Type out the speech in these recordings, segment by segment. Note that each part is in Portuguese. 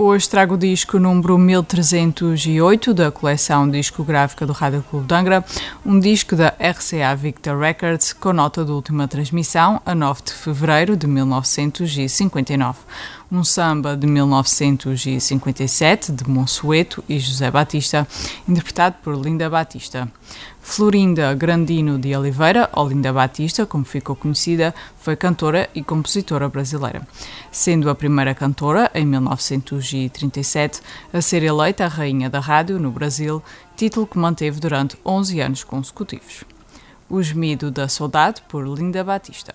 Hoje trago o disco número 1308 da coleção discográfica do Rádio Clube de Angra, um disco da RCA Victor Records com nota de última transmissão a 9 de fevereiro de 1959 um samba de 1957 de Monsueto e José Batista, interpretado por Linda Batista. Florinda Grandino de Oliveira, ou Linda Batista, como ficou conhecida, foi cantora e compositora brasileira, sendo a primeira cantora, em 1937, a ser eleita a Rainha da Rádio no Brasil, título que manteve durante 11 anos consecutivos. O Gemido da Saudade, por Linda Batista.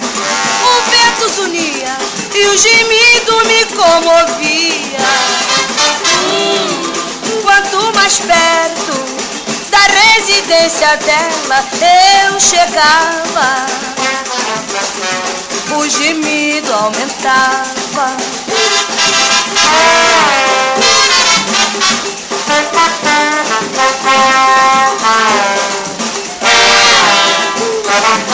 e o gemido me comovia. Quanto mais perto da residência dela eu chegava, o gemido aumentava. chovia,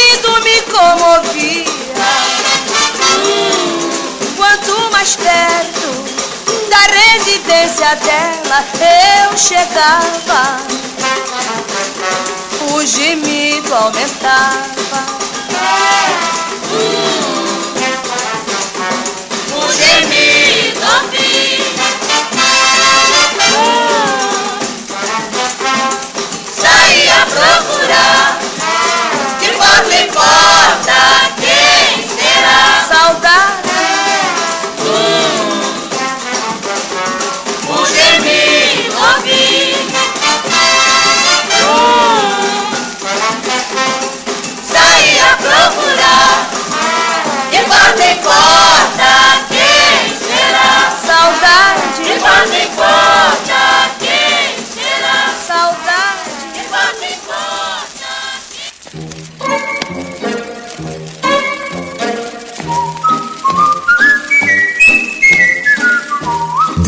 o gemido me comovia. Quanto mais perto da residência dela eu chegava, o gemido aumentava.